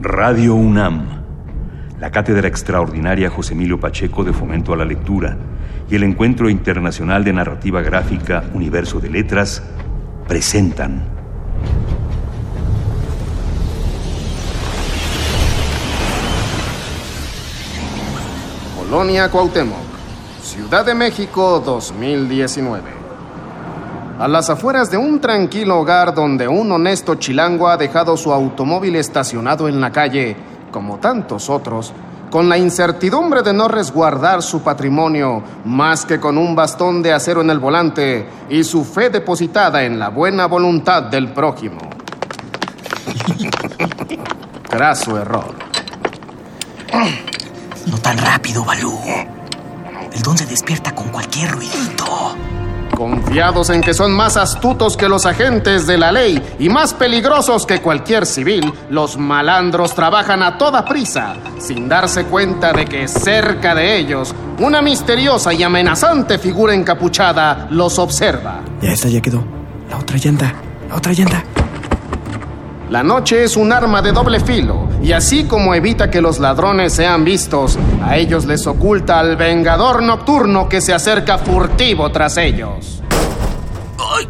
Radio UNAM, la Cátedra Extraordinaria José Emilio Pacheco de Fomento a la Lectura y el Encuentro Internacional de Narrativa Gráfica Universo de Letras presentan. Colonia Cuauhtémoc, Ciudad de México 2019. A las afueras de un tranquilo hogar donde un honesto chilango ha dejado su automóvil estacionado en la calle, como tantos otros, con la incertidumbre de no resguardar su patrimonio más que con un bastón de acero en el volante y su fe depositada en la buena voluntad del prójimo. Graso error. No tan rápido, Balú. El don se despierta con cualquier ruidito. Confiados en que son más astutos que los agentes de la ley y más peligrosos que cualquier civil, los malandros trabajan a toda prisa, sin darse cuenta de que cerca de ellos una misteriosa y amenazante figura encapuchada los observa. Ya esta ya quedó. La otra llanta. La otra llanta. La noche es un arma de doble filo, y así como evita que los ladrones sean vistos, a ellos les oculta al vengador nocturno que se acerca furtivo tras ellos. ¡Ay!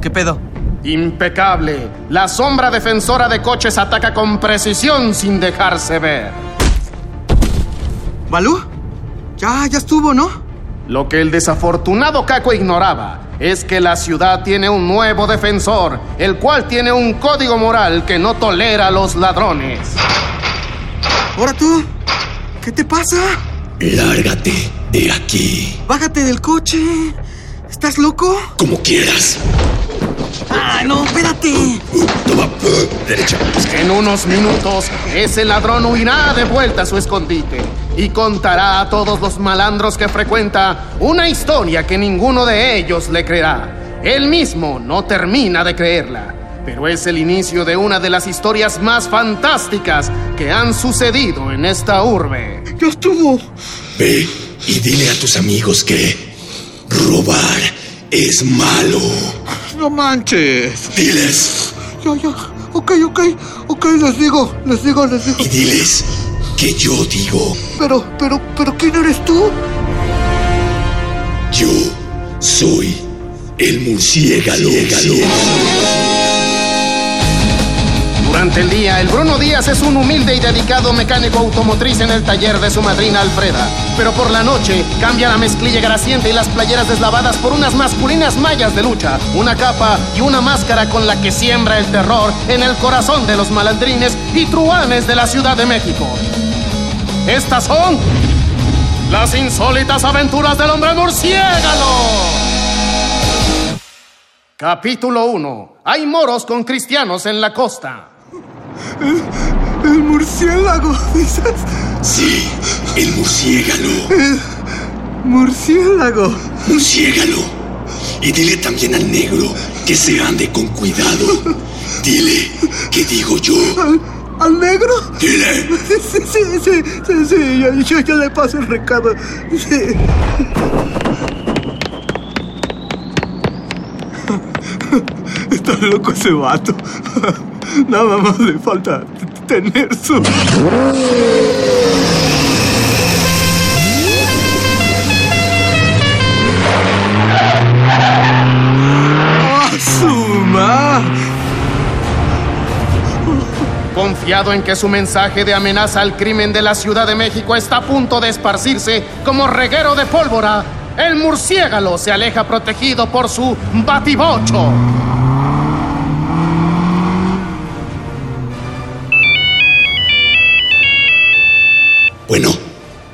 ¿Qué pedo? Impecable. La sombra defensora de coches ataca con precisión sin dejarse ver. ¿Balú? Ya, ya estuvo, ¿no? Lo que el desafortunado Caco ignoraba es que la ciudad tiene un nuevo defensor, el cual tiene un código moral que no tolera a los ladrones. ¿Ahora tú? ¿Qué te pasa? Lárgate de aquí. Bájate del coche. ¿Estás loco? Como quieras. ¡Ah, no! ¡Espérate! Toma, derecha. En unos minutos, ese ladrón huirá de vuelta a su escondite y contará a todos los malandros que frecuenta una historia que ninguno de ellos le creerá. Él mismo no termina de creerla, pero es el inicio de una de las historias más fantásticas que han sucedido en esta urbe. ¡Ya estuvo! Ve y dile a tus amigos que robar es malo. No manches. Diles Ya, ya. Ok, ok. Ok, les digo, les digo, les digo. y diles que yo digo, Pero, pero, pero, ¿quién eres tú? yo soy el murciélago. Durante el día, el Bruno Díaz es un humilde y dedicado mecánico automotriz en el taller de su madrina Alfreda. Pero por la noche, cambia la mezclilla grasiente y las playeras deslavadas por unas masculinas mallas de lucha, una capa y una máscara con la que siembra el terror en el corazón de los malandrines y truanes de la Ciudad de México. Estas son las insólitas aventuras del hombre murciélago. Capítulo 1. Hay moros con cristianos en la costa. El murciélago, dices. Sí, el murciélago. Murciélago. Murciélago. Y dile también al negro que se ande con cuidado. Dile que digo yo. ¿Al, al negro? Dile. Sí, sí, sí, sí, sí, sí, yo, yo, yo le paso el recado. Sí. Está loco ese vato. Nada más le falta tener su... ¡Ah! Confiado en que su mensaje de amenaza al crimen de la Ciudad de México está a punto de esparcirse como reguero de pólvora, el murciélago se aleja protegido por su batibocho. Bueno,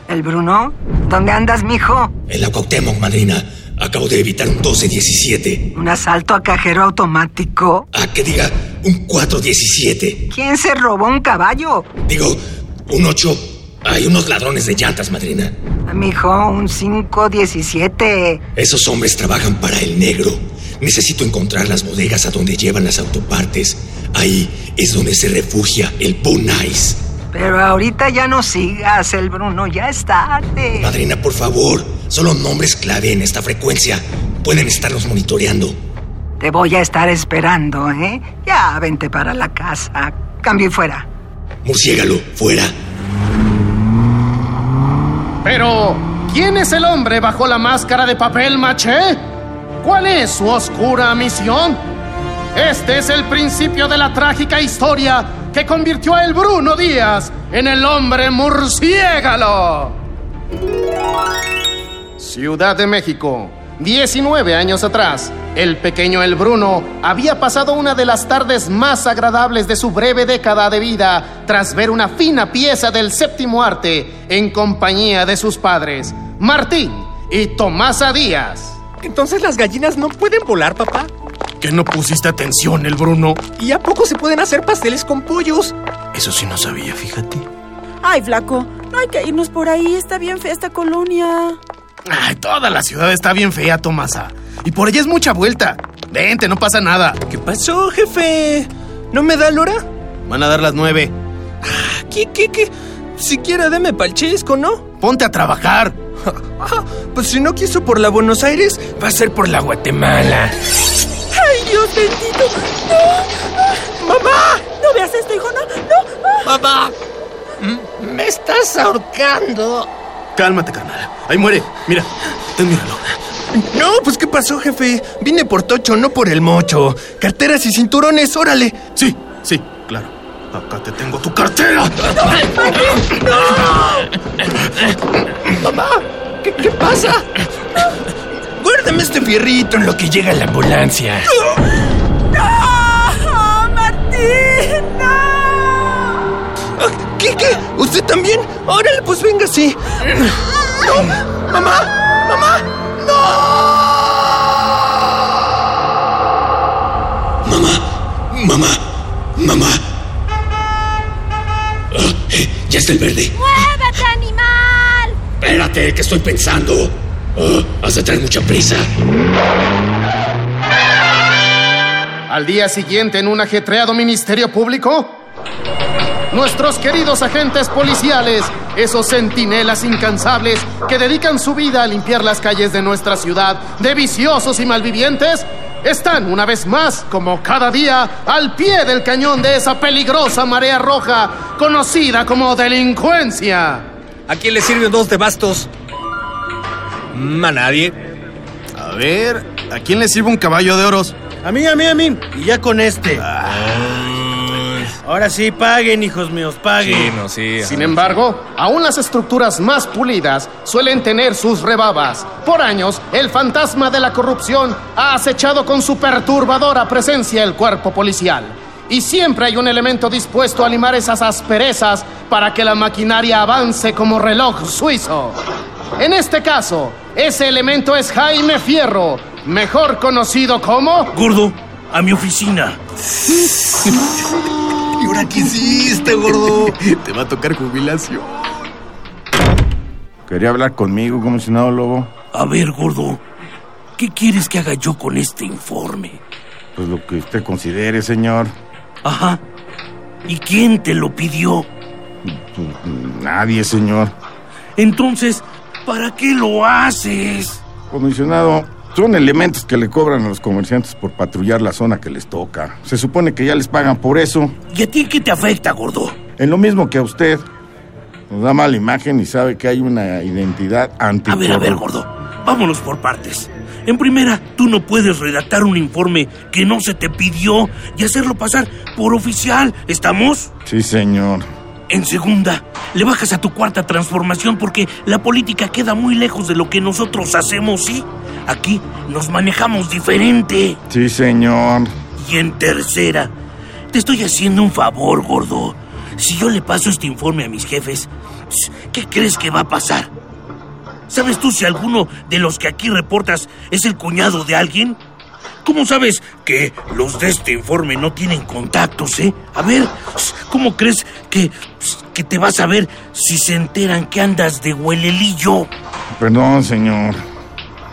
¿El Bruno? ¿Dónde andas, mijo? en la Cuauhtémoc, madrina, acabo de evitar un 12-17. ¿Un asalto a cajero automático? Ah, que diga un 4-17. ¿Quién se robó un caballo? Digo, un 8. Hay unos ladrones de llantas, madrina. Mijo, un 517. Esos hombres trabajan para el negro. Necesito encontrar las bodegas a donde llevan las autopartes. Ahí es donde se refugia el Bonais. Pero ahorita ya no sigas, el Bruno, ya es tarde. Madrina, por favor. Solo nombres clave en esta frecuencia. Pueden estarnos monitoreando. Te voy a estar esperando, ¿eh? Ya, vente para la casa. Cambio y fuera. Murciégalo, fuera. Pero, ¿quién es el hombre bajo la máscara de papel maché? ¿Cuál es su oscura misión? Este es el principio de la trágica historia que convirtió a el Bruno Díaz en el hombre murciégalo. Ciudad de México. 19 años atrás, el pequeño El Bruno había pasado una de las tardes más agradables de su breve década de vida tras ver una fina pieza del séptimo arte en compañía de sus padres, Martín y Tomasa Díaz. Entonces las gallinas no pueden volar, papá. ¿Que no pusiste atención, el Bruno? ¿Y a poco se pueden hacer pasteles con pollos? Eso sí no sabía, fíjate. Ay, flaco, no hay que irnos por ahí. Está bien fea esta colonia. Ay, toda la ciudad está bien fea, Tomasa. Y por ella es mucha vuelta. Vente, no pasa nada. ¿Qué pasó, jefe? ¿No me da Lora? Van a dar las nueve. ¿Qué, qué, qué? Siquiera deme palchesco, ¿no? Ponte a trabajar. Ah, pues si no quiso por la Buenos Aires, va a ser por la Guatemala. ¡Ay, Dios bendito! ¡No! ¡Mamá! No veas esto, hijo, no, no. ¡Mamá! M- ¡Me estás ahorcando! Cálmate, carnal. Ahí muere. Mira, ten mi reloj. No, pues ¿qué pasó, jefe? Vine por Tocho, no por el mocho. Carteras y cinturones, órale. Sí, sí, claro. Acá te tengo tu cartera. Mamá, ¿qué, qué pasa? Guárdame este fierrito en lo que llega la ambulancia. ¡No! ¡Martín! ¡No! ¿Qué, qué? ¿Usted también? Órale, pues venga, sí. No, mamá, mamá, Mamá, mamá, mamá. Ah, eh, ya está el verde. ¡Muévete, animal! Espérate, que estoy pensando. Ah, has de mucha prisa. Al día siguiente, en un ajetreado ministerio público, nuestros queridos agentes policiales, esos centinelas incansables que dedican su vida a limpiar las calles de nuestra ciudad de viciosos y malvivientes, están una vez más, como cada día, al pie del cañón de esa peligrosa marea roja conocida como delincuencia. ¿A quién le sirven dos de bastos? Mm, A nadie. A ver, ¿a quién le sirve un caballo de oros? A mí, a mí, a mí. Y ya con este. Ahora sí, paguen, hijos míos, paguen. Sí, no, sí. Sin embargo, aún las estructuras más pulidas suelen tener sus rebabas. Por años, el fantasma de la corrupción ha acechado con su perturbadora presencia el cuerpo policial. Y siempre hay un elemento dispuesto a limar esas asperezas para que la maquinaria avance como reloj suizo. En este caso, ese elemento es Jaime Fierro, mejor conocido como... Gordo, a mi oficina. ¿Y ahora qué hiciste, gordo? Te va a tocar jubilación. Quería hablar conmigo, comisionado Lobo. A ver, gordo, ¿qué quieres que haga yo con este informe? Pues lo que usted considere, señor. Ajá. ¿Y quién te lo pidió? Nadie, señor. Entonces, ¿para qué lo haces? Comisionado, son elementos que le cobran a los comerciantes por patrullar la zona que les toca. Se supone que ya les pagan por eso. ¿Y a ti qué te afecta, gordo? En lo mismo que a usted. Nos da mala imagen y sabe que hay una identidad anti. A ver, a ver, gordo. Vámonos por partes. En primera, tú no puedes redactar un informe que no se te pidió y hacerlo pasar por oficial. ¿Estamos? Sí, señor. En segunda, le bajas a tu cuarta transformación porque la política queda muy lejos de lo que nosotros hacemos, ¿sí? Aquí nos manejamos diferente. Sí, señor. Y en tercera, te estoy haciendo un favor, gordo. Si yo le paso este informe a mis jefes, ¿qué crees que va a pasar? ¿Sabes tú si alguno de los que aquí reportas es el cuñado de alguien? ¿Cómo sabes que los de este informe no tienen contactos, eh? A ver, ¿cómo crees que, que te vas a ver si se enteran que andas de huelelillo? Perdón, señor.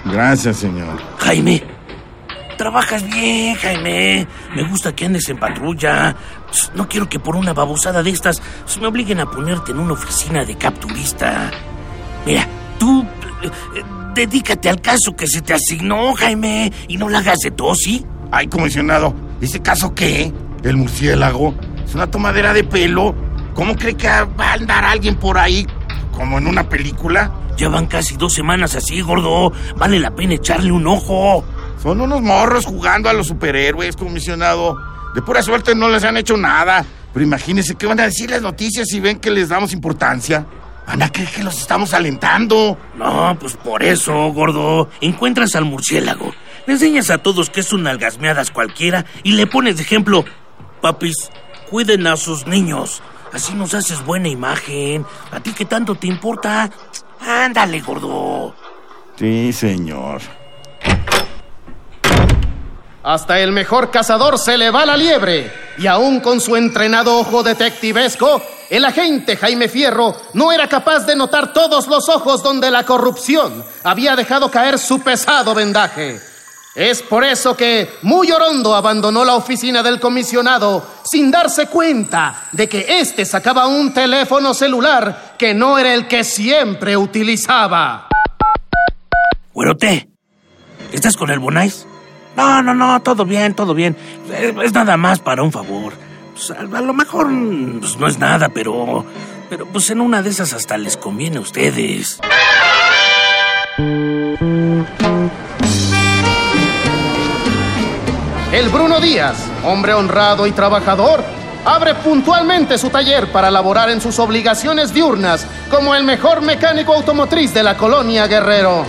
Gracias, señor. Jaime, trabajas bien, Jaime. Me gusta que andes en patrulla. No quiero que por una babosada de estas me obliguen a ponerte en una oficina de capturista. Mira, tú dedícate al caso que se te asignó, Jaime, y no la hagas de tos, ¿sí? Ay, comisionado, ¿ese caso qué? ¿El murciélago? ¿Es una tomadera de pelo? ¿Cómo cree que va a andar alguien por ahí como en una película? Ya van casi dos semanas así, gordo. Vale la pena echarle un ojo. Son unos morros jugando a los superhéroes, comisionado. De pura suerte no les han hecho nada. Pero imagínense qué van a decir las noticias si ven que les damos importancia. Van a creer que los estamos alentando. No, pues por eso, gordo. Encuentras al murciélago. Le enseñas a todos que es un algasmeadas cualquiera y le pones de ejemplo. Papis, cuiden a sus niños. Así nos haces buena imagen. ¿A ti qué tanto te importa? Ándale, gordo. Sí, señor. Hasta el mejor cazador se le va la liebre. Y aún con su entrenado ojo detectivesco, el agente Jaime Fierro no era capaz de notar todos los ojos donde la corrupción había dejado caer su pesado vendaje. Es por eso que muy Orondo abandonó la oficina del comisionado sin darse cuenta de que éste sacaba un teléfono celular que no era el que siempre utilizaba. Güerote, ¿estás con el Bonais? No, no, no, todo bien, todo bien. Es, nada más para un favor. Pues, a, a, lo mejor pues, no es nada, pero. Pero pues en una de esas hasta les conviene a ustedes. El Bruno Díaz, hombre honrado y trabajador, abre puntualmente su taller para laborar en sus obligaciones diurnas como el mejor mecánico automotriz de la colonia Guerrero.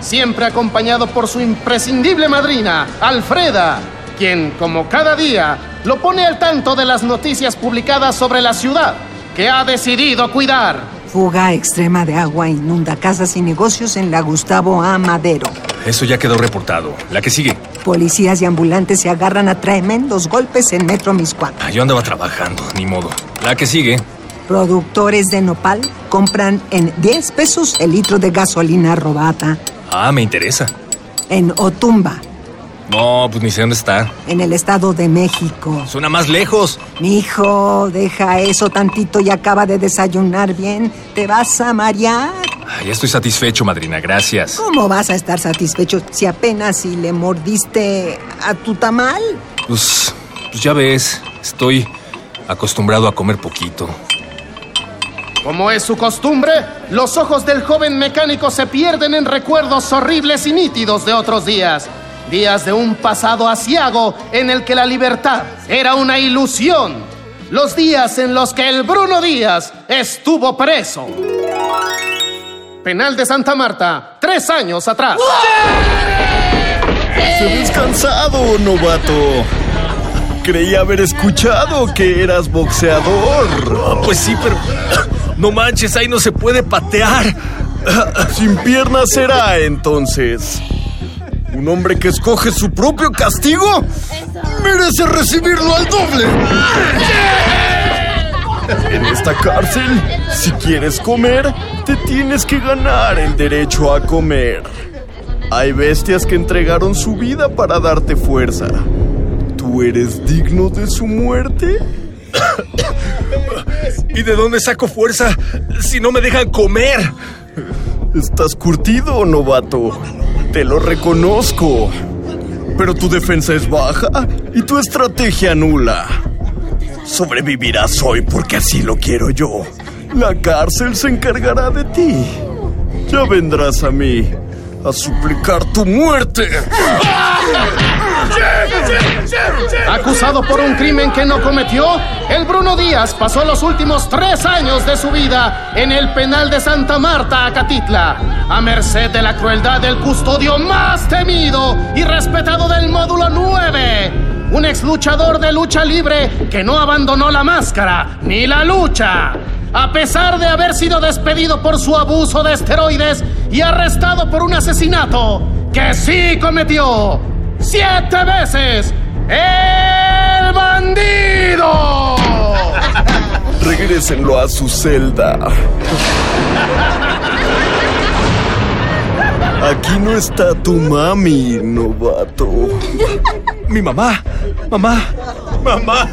Siempre acompañado por su imprescindible madrina, Alfreda, quien, como cada día, lo pone al tanto de las noticias publicadas sobre la ciudad, que ha decidido cuidar. Fuga extrema de agua inunda casas y negocios en la Gustavo A. Madero. Eso ya quedó reportado. La que sigue. Policías y ambulantes se agarran a tremendos golpes en Metro Miscuac. Ah, yo andaba trabajando, ni modo. La que sigue. Productores de nopal compran en 10 pesos el litro de gasolina robada. Ah, me interesa. En Otumba. No, pues ni sé dónde está. En el Estado de México. Suena más lejos. Mi hijo, deja eso tantito y acaba de desayunar bien. Te vas a marear. Ah, ya estoy satisfecho, madrina, gracias. ¿Cómo vas a estar satisfecho si apenas si le mordiste a tu tamal? Pues, pues ya ves, estoy acostumbrado a comer poquito. Como es su costumbre, los ojos del joven mecánico se pierden en recuerdos horribles y nítidos de otros días. Días de un pasado asiago en el que la libertad era una ilusión. Los días en los que el Bruno Díaz estuvo preso. Penal de Santa Marta, tres años atrás. Se descansado, novato. Creí haber escuchado que eras boxeador. Pues sí, pero no manches, ahí no se puede patear. Sin piernas será entonces. Un hombre que escoge su propio castigo merece recibirlo al doble. En esta cárcel, si quieres comer, te tienes que ganar el derecho a comer. Hay bestias que entregaron su vida para darte fuerza. ¿Tú eres digno de su muerte? ¿Y de dónde saco fuerza si no me dejan comer? Estás curtido, novato. Te lo reconozco. Pero tu defensa es baja y tu estrategia nula. Sobrevivirás hoy porque así lo quiero yo. La cárcel se encargará de ti. Ya vendrás a mí a suplicar tu muerte. Acusado por un crimen que no cometió, el Bruno Díaz pasó los últimos tres años de su vida en el penal de Santa Marta, Acatitla, a merced de la crueldad del custodio más temido y respetado del módulo 9. Un ex luchador de lucha libre que no abandonó la máscara ni la lucha. A pesar de haber sido despedido por su abuso de esteroides y arrestado por un asesinato que sí cometió siete veces, ¡El bandido! Regrésenlo a su celda. Aquí no está tu mami, novato. Mi mamá, mamá, mamá.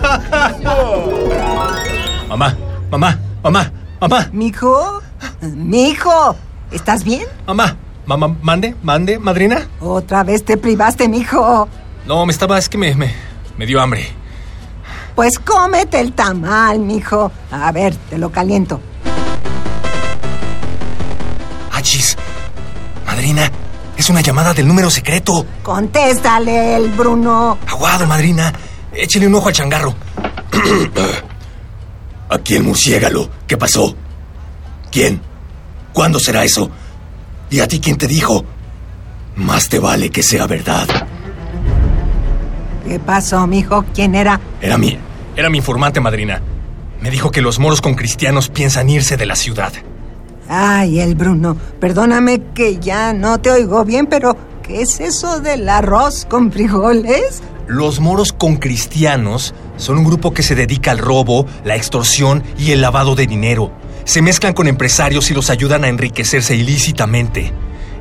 Mamá, mamá, mamá, mamá. ¿Mijo? ¿Mijo? ¿Estás bien? Mamá, mamá, mande, mande, madrina. Otra vez te privaste, mijo. No, me estaba, es que me, me, me dio hambre. Pues cómete el tamal, mijo. A ver, te lo caliento. Achis. Madrina, es una llamada del número secreto. Contéstale, el Bruno. Aguado, madrina. Échele un ojo al changarro. Aquí el murciégalo. ¿Qué pasó? ¿Quién? ¿Cuándo será eso? ¿Y a ti quién te dijo? Más te vale que sea verdad. ¿Qué pasó, mijo? ¿Quién era? Era mi... Era mi informante, madrina. Me dijo que los moros con cristianos piensan irse de la ciudad. Ay, el Bruno, perdóname que ya no te oigo bien, pero ¿qué es eso del arroz con frijoles? Los moros con cristianos son un grupo que se dedica al robo, la extorsión y el lavado de dinero. Se mezclan con empresarios y los ayudan a enriquecerse ilícitamente.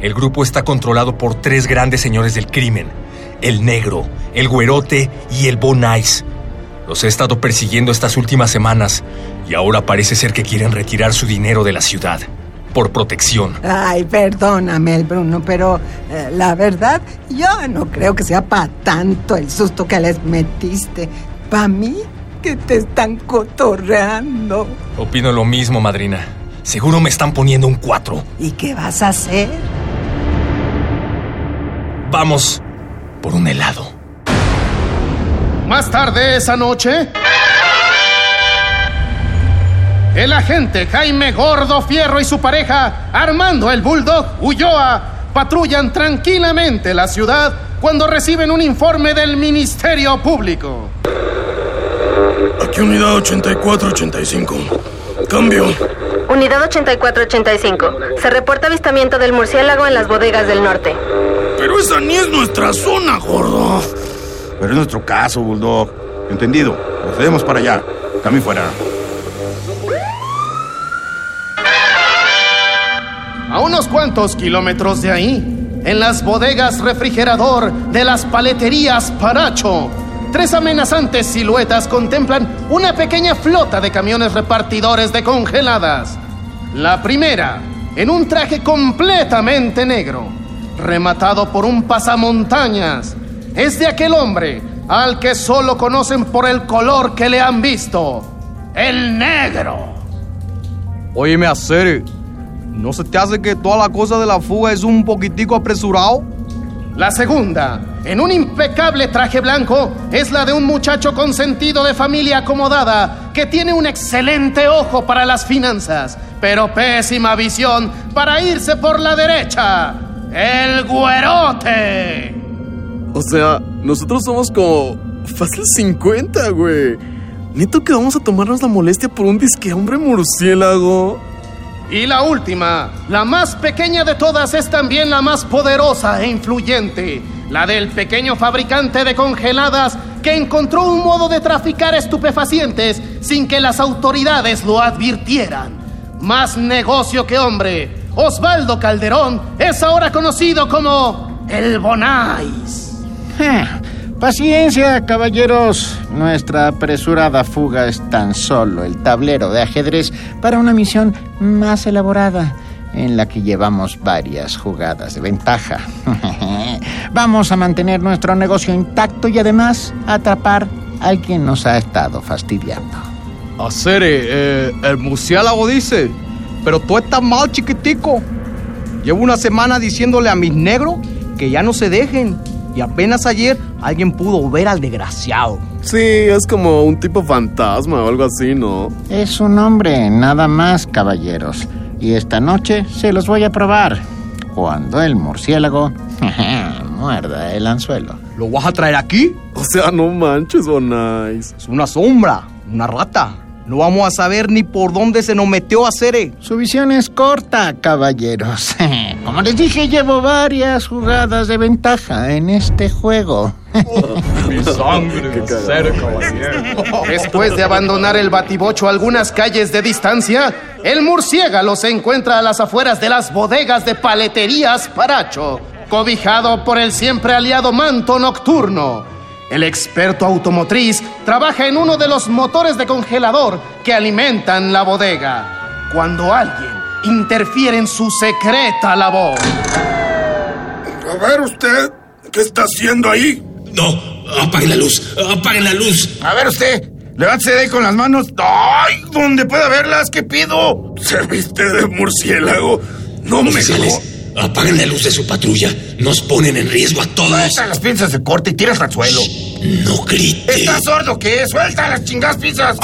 El grupo está controlado por tres grandes señores del crimen. El negro, el güerote y el bonais. Los he estado persiguiendo estas últimas semanas y ahora parece ser que quieren retirar su dinero de la ciudad. Por protección. Ay, perdóname, el Bruno, pero eh, la verdad, yo no creo que sea para tanto el susto que les metiste. Para mí, que te están cotorreando. Opino lo mismo, madrina. Seguro me están poniendo un cuatro. ¿Y qué vas a hacer? Vamos por un helado. Más tarde esa noche, el agente Jaime Gordo Fierro y su pareja, Armando el Bulldog Ulloa, patrullan tranquilamente la ciudad cuando reciben un informe del Ministerio Público. Aquí unidad 8485. Cambio. Unidad 8485. Se reporta avistamiento del murciélago en las bodegas del norte. Pero esa ni es nuestra zona, gordo. Pero es nuestro caso, Bulldog. Entendido. Procedemos para allá. Camino fuera. A unos cuantos kilómetros de ahí, en las bodegas refrigerador de las paleterías Paracho, tres amenazantes siluetas contemplan una pequeña flota de camiones repartidores de congeladas. La primera, en un traje completamente negro, rematado por un pasamontañas, es de aquel hombre al que solo conocen por el color que le han visto, el negro. Óyeme, hacer, ¿no se te hace que toda la cosa de la fuga es un poquitico apresurado? La segunda, en un impecable traje blanco, es la de un muchacho con sentido de familia acomodada que tiene un excelente ojo para las finanzas, pero pésima visión para irse por la derecha. El güerote. O sea, nosotros somos como fácil 50, güey. Neto que vamos a tomarnos la molestia por un disque hombre murciélago. Y la última, la más pequeña de todas, es también la más poderosa e influyente, la del pequeño fabricante de congeladas que encontró un modo de traficar estupefacientes sin que las autoridades lo advirtieran. Más negocio que hombre, Osvaldo Calderón es ahora conocido como el Bonais. Paciencia, caballeros. Nuestra apresurada fuga es tan solo el tablero de ajedrez para una misión más elaborada, en la que llevamos varias jugadas de ventaja. Vamos a mantener nuestro negocio intacto y además atrapar al quien nos ha estado fastidiando. Acere, eh, el murciélago dice, pero tú estás mal, chiquitico. Llevo una semana diciéndole a mis negros que ya no se dejen. Y apenas ayer alguien pudo ver al desgraciado. Sí, es como un tipo fantasma o algo así, ¿no? Es un hombre, nada más, caballeros. Y esta noche se los voy a probar. Cuando el murciélago muerda el anzuelo. ¿Lo vas a traer aquí? O sea, no manches, Bonais. Es una sombra, una rata. No vamos a saber ni por dónde se nos metió a Cere. Su visión es corta, caballeros. Como les dije, llevo varias jugadas de ventaja en este juego. Mi sangre, Cere, caballero. Después de abandonar el batibocho algunas calles de distancia, el murciélago se encuentra a las afueras de las bodegas de paleterías Paracho, cobijado por el siempre aliado manto nocturno. El experto automotriz trabaja en uno de los motores de congelador que alimentan la bodega. Cuando alguien interfiere en su secreta labor. A ver usted, ¿qué está haciendo ahí? No, apaguen la luz, apaguen la luz. A ver usted, levántese de ahí con las manos. ¡Ay! ¿Dónde puede verlas? ¿Qué pido? ¿Se viste de murciélago? No me Oficiales, apaguen la luz de su patrulla. Nos ponen en riesgo a todos. Suelta las pinzas de corte y tiras al suelo. No grite. ¿Estás sordo qué? ¡Suelta las chingadas pinzas!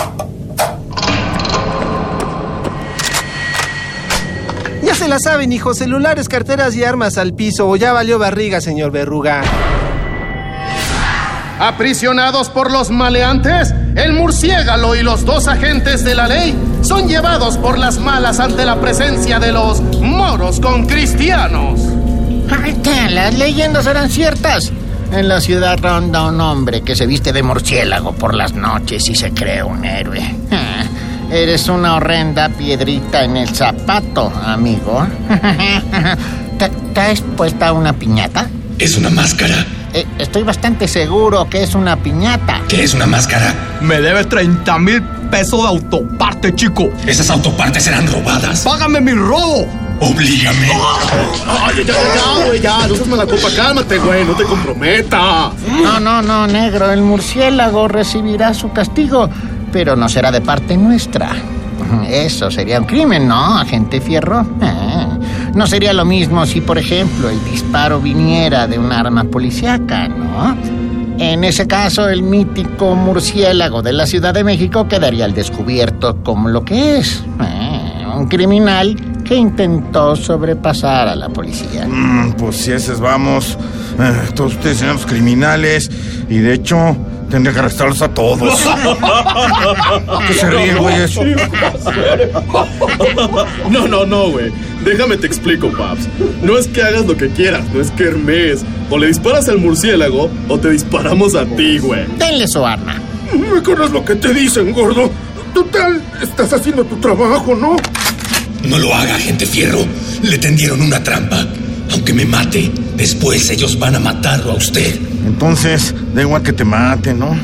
Ya se la saben, hijo. Celulares, carteras y armas al piso o ya valió barriga, señor Berruga. Aprisionados por los maleantes, el murciégalo y los dos agentes de la ley son llevados por las malas ante la presencia de los moros con cristianos. Las leyendas eran ciertas. En la ciudad ronda un hombre que se viste de murciélago por las noches y se cree un héroe. Eres una horrenda piedrita en el zapato, amigo. ¿Te, has puesta una piñata? Es una máscara. Eh, estoy bastante seguro que es una piñata. ¿Qué es una máscara? Me debe 30 mil pesos de autoparte, chico. Esas autopartes serán robadas. ¡Págame mi robo! Oblígame. Ay, ya, ya, ya, güey, ya. No seas mala copa. Cálmate, güey. No te comprometa. No, no, no, negro. El murciélago recibirá su castigo pero no será de parte nuestra. Eso sería un crimen, ¿no, agente Fierro? No sería lo mismo si, por ejemplo, el disparo viniera de un arma policíaca, ¿no? En ese caso, el mítico murciélago de la Ciudad de México quedaría al descubierto como lo que es. Eh, un criminal que intentó sobrepasar a la policía. Mm, pues si esos vamos, eh, todos ustedes sean los criminales y de hecho Tendría que arrestarlos a todos. ¿Qué se ríe, güey, eso? No, no, no, güey. Déjame te explico, Paps. No es que hagas lo que quieras, no es que Hermes. O le disparas al murciélago o te disparamos a ti, güey. Denle su arma. Me lo que te dicen, gordo. Total, estás haciendo tu trabajo, ¿no? No lo haga, gente fierro. Le tendieron una trampa. Aunque me mate, después ellos van a matarlo a usted. Entonces, da igual que te mate, ¿no?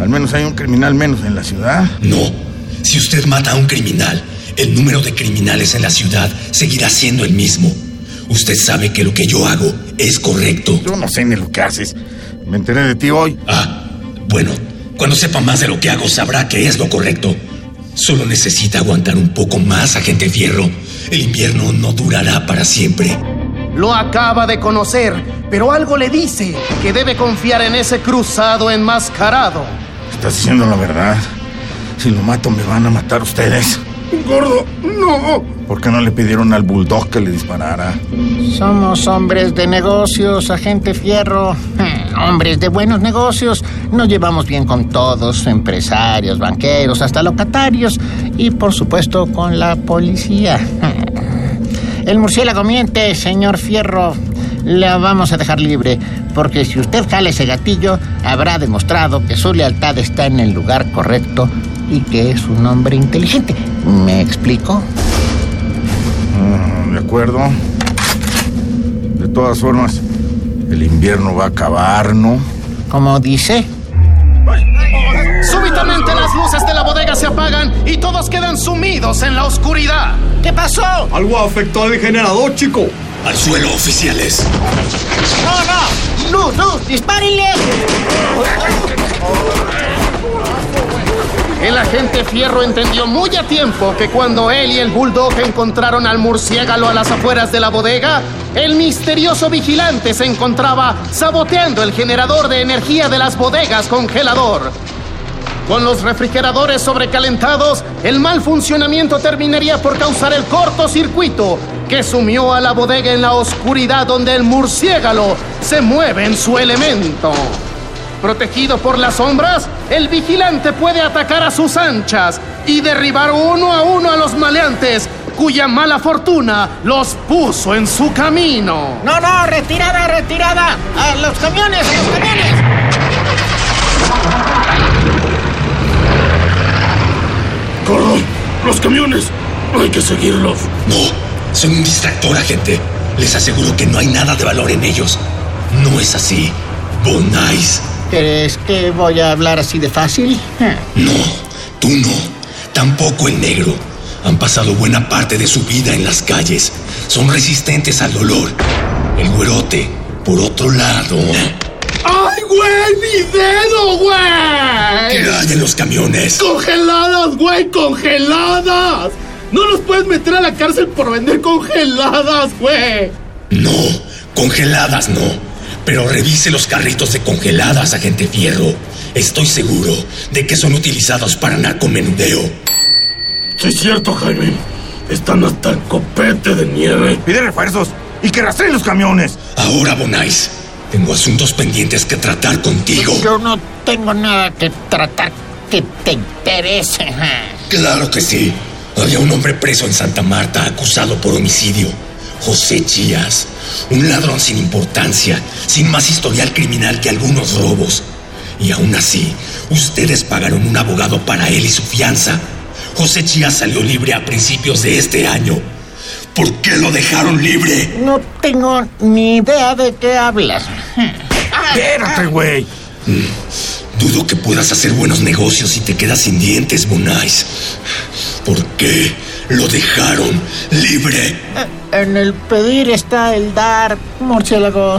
Al menos hay un criminal menos en la ciudad. No. Si usted mata a un criminal, el número de criminales en la ciudad seguirá siendo el mismo. Usted sabe que lo que yo hago es correcto. Yo no sé ni lo que haces. Me enteré de ti hoy. Ah, bueno. Cuando sepa más de lo que hago, sabrá que es lo correcto. Solo necesita aguantar un poco más, agente Fierro. El invierno no durará para siempre. Lo acaba de conocer, pero algo le dice que debe confiar en ese cruzado enmascarado. Estás diciendo la verdad. Si lo mato, me van a matar ustedes. Gordo, no. ¿Por qué no le pidieron al bulldog que le disparara? Somos hombres de negocios, agente Fierro. Hombres de buenos negocios. Nos llevamos bien con todos, empresarios, banqueros, hasta locatarios y por supuesto con la policía. El murciélago miente, señor Fierro. La vamos a dejar libre, porque si usted jala ese gatillo, habrá demostrado que su lealtad está en el lugar correcto y que es un hombre inteligente. ¿Me explico? Mm, de acuerdo. De todas formas, el invierno va a acabar, ¿no? ¿Cómo dice? Se apagan y todos quedan sumidos en la oscuridad. ¿Qué pasó? Algo afectó al generador, chico. Al suelo, oficiales. No, no. Luz, luz, dispárenle. El agente Fierro entendió muy a tiempo que cuando él y el Bulldog encontraron al murciélago a las afueras de la bodega, el misterioso vigilante se encontraba saboteando el generador de energía de las bodegas congelador. Con los refrigeradores sobrecalentados, el mal funcionamiento terminaría por causar el cortocircuito que sumió a la bodega en la oscuridad donde el murciélago se mueve en su elemento. Protegido por las sombras, el vigilante puede atacar a sus anchas y derribar uno a uno a los maleantes cuya mala fortuna los puso en su camino. No, no, retirada, retirada. A los camiones, a los camiones. ¡Los camiones! ¡Hay que seguirlos! No, son un distractor, agente. Les aseguro que no hay nada de valor en ellos. No es así. Bonais. ¿Crees que voy a hablar así de fácil? No, tú no. Tampoco el negro. Han pasado buena parte de su vida en las calles. Son resistentes al dolor. El güerote, por otro lado. ¡Ay, güey! ¡Mi dedo, güey! ¿Qué hay en los camiones? ¡Congeladas, güey! ¡Congeladas! No los puedes meter a la cárcel por vender congeladas, güey. No, congeladas no. Pero revise los carritos de congeladas, agente Fierro. Estoy seguro de que son utilizados para narcomenudeo. Sí, es cierto, Jaime. Están hasta el copete de nieve. Pide refuerzos y que rastreen los camiones. Ahora, Bonais, tengo asuntos pendientes que tratar contigo. Yo no tengo nada que tratar que te interese. Claro que sí. Había un hombre preso en Santa Marta acusado por homicidio. José Chías. Un ladrón sin importancia, sin más historial criminal que algunos robos. Y aún así, ustedes pagaron un abogado para él y su fianza. José Chías salió libre a principios de este año. ¿Por qué lo dejaron libre? No tengo ni idea de qué hablas. Espérate, güey. Dudo que puedas hacer buenos negocios si te quedas sin dientes, Bonais. ¿Por qué lo dejaron libre? En el pedir está el dar, murciélago.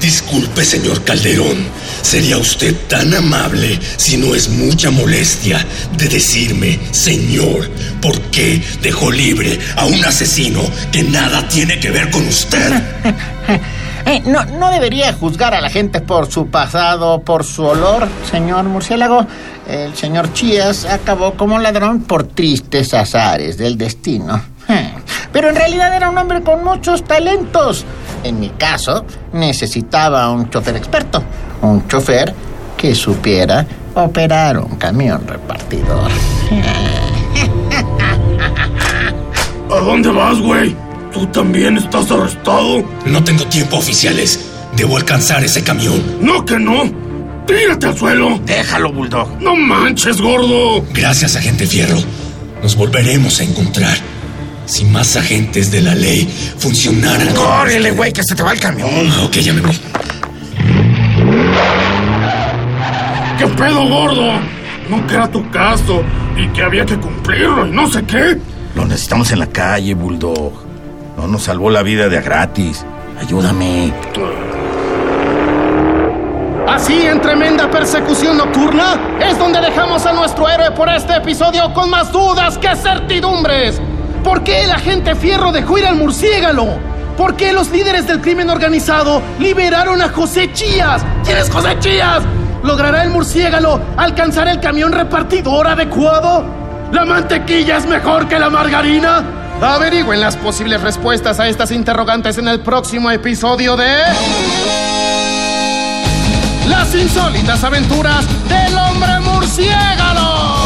Disculpe, señor Calderón. ¿Sería usted tan amable, si no es mucha molestia, de decirme, señor, por qué dejó libre a un asesino que nada tiene que ver con usted? Eh, no, no debería juzgar a la gente por su pasado, por su olor, señor murciélago. El señor Chías acabó como ladrón por tristes azares del destino. Eh, Pero en realidad era un hombre con muchos talentos. En mi caso, necesitaba un chofer experto. Un chofer que supiera operar un camión repartidor. ¿A dónde vas, güey? ¿Tú también estás arrestado? No tengo tiempo, oficiales. Debo alcanzar ese camión. No que no. Tírate al suelo. Déjalo, Bulldog. No manches, gordo. Gracias, agente Fierro. Nos volveremos a encontrar. Si más agentes de la ley funcionaran Córrele, güey, que se te va el camión. Ah, Ok, ya me voy. ¿Qué pedo, gordo? No que era tu caso y que había que cumplirlo y no sé qué. Lo necesitamos en la calle, Bulldog. No nos salvó la vida de a gratis. Ayúdame. Así, en tremenda persecución nocturna, es donde dejamos a nuestro héroe por este episodio con más dudas que certidumbres. ¿Por qué el agente Fierro dejó ir al murciélago? ¿Por qué los líderes del crimen organizado liberaron a José Chías? ¿Quién es José Chías? ¿Logrará el murciélago alcanzar el camión repartidor adecuado? ¿La mantequilla es mejor que la margarina? Averigüen las posibles respuestas a estas interrogantes en el próximo episodio de... Las insólitas aventuras del hombre murciélago.